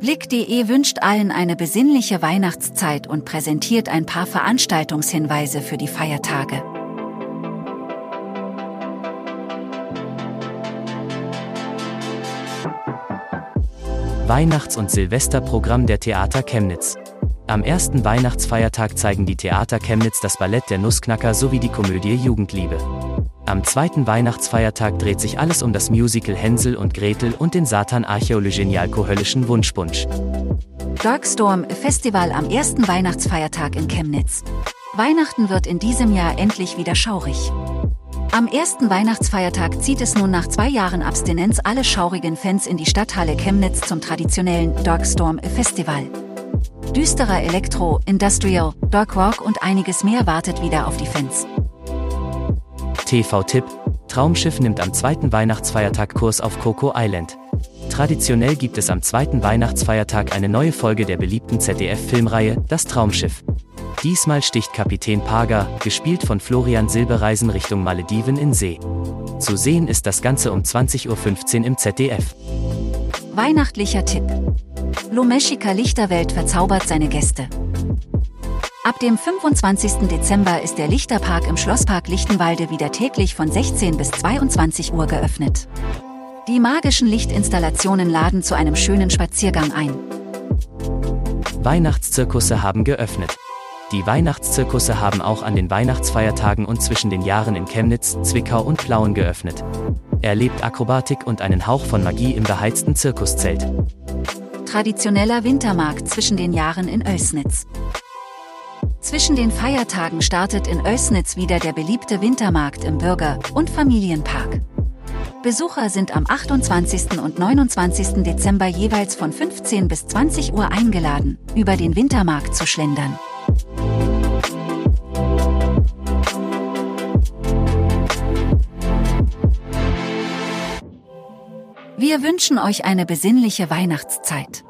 Blick.de wünscht allen eine besinnliche Weihnachtszeit und präsentiert ein paar Veranstaltungshinweise für die Feiertage. Weihnachts- und Silvesterprogramm der Theater Chemnitz. Am ersten Weihnachtsfeiertag zeigen die Theater Chemnitz das Ballett Der Nussknacker sowie die Komödie Jugendliebe. Am zweiten Weihnachtsfeiertag dreht sich alles um das Musical Hänsel und Gretel und den Satan Archäologenialko-höllischen Wunschpunsch. Darkstorm Festival am ersten Weihnachtsfeiertag in Chemnitz. Weihnachten wird in diesem Jahr endlich wieder schaurig. Am ersten Weihnachtsfeiertag zieht es nun nach zwei Jahren Abstinenz alle schaurigen Fans in die Stadthalle Chemnitz zum traditionellen Darkstorm Festival. Düsterer Elektro, Industrial, Dark Rock und einiges mehr wartet wieder auf die Fans. TV-Tipp: Traumschiff nimmt am zweiten Weihnachtsfeiertag Kurs auf Coco Island. Traditionell gibt es am zweiten Weihnachtsfeiertag eine neue Folge der beliebten ZDF-Filmreihe Das Traumschiff. Diesmal sticht Kapitän Paga, gespielt von Florian Silbereisen Richtung Malediven in See. Zu sehen ist das Ganze um 20.15 Uhr im ZDF. Weihnachtlicher Tipp. Lomeshika Lichterwelt verzaubert seine Gäste. Ab dem 25. Dezember ist der Lichterpark im Schlosspark Lichtenwalde wieder täglich von 16 bis 22 Uhr geöffnet. Die magischen Lichtinstallationen laden zu einem schönen Spaziergang ein. Weihnachtszirkusse haben geöffnet. Die Weihnachtszirkusse haben auch an den Weihnachtsfeiertagen und zwischen den Jahren in Chemnitz, Zwickau und Plauen geöffnet. Erlebt Akrobatik und einen Hauch von Magie im beheizten Zirkuszelt. Traditioneller Wintermarkt zwischen den Jahren in Oelsnitz. Zwischen den Feiertagen startet in Oelsnitz wieder der beliebte Wintermarkt im Bürger- und Familienpark. Besucher sind am 28. und 29. Dezember jeweils von 15 bis 20 Uhr eingeladen, über den Wintermarkt zu schlendern. Wir wünschen euch eine besinnliche Weihnachtszeit.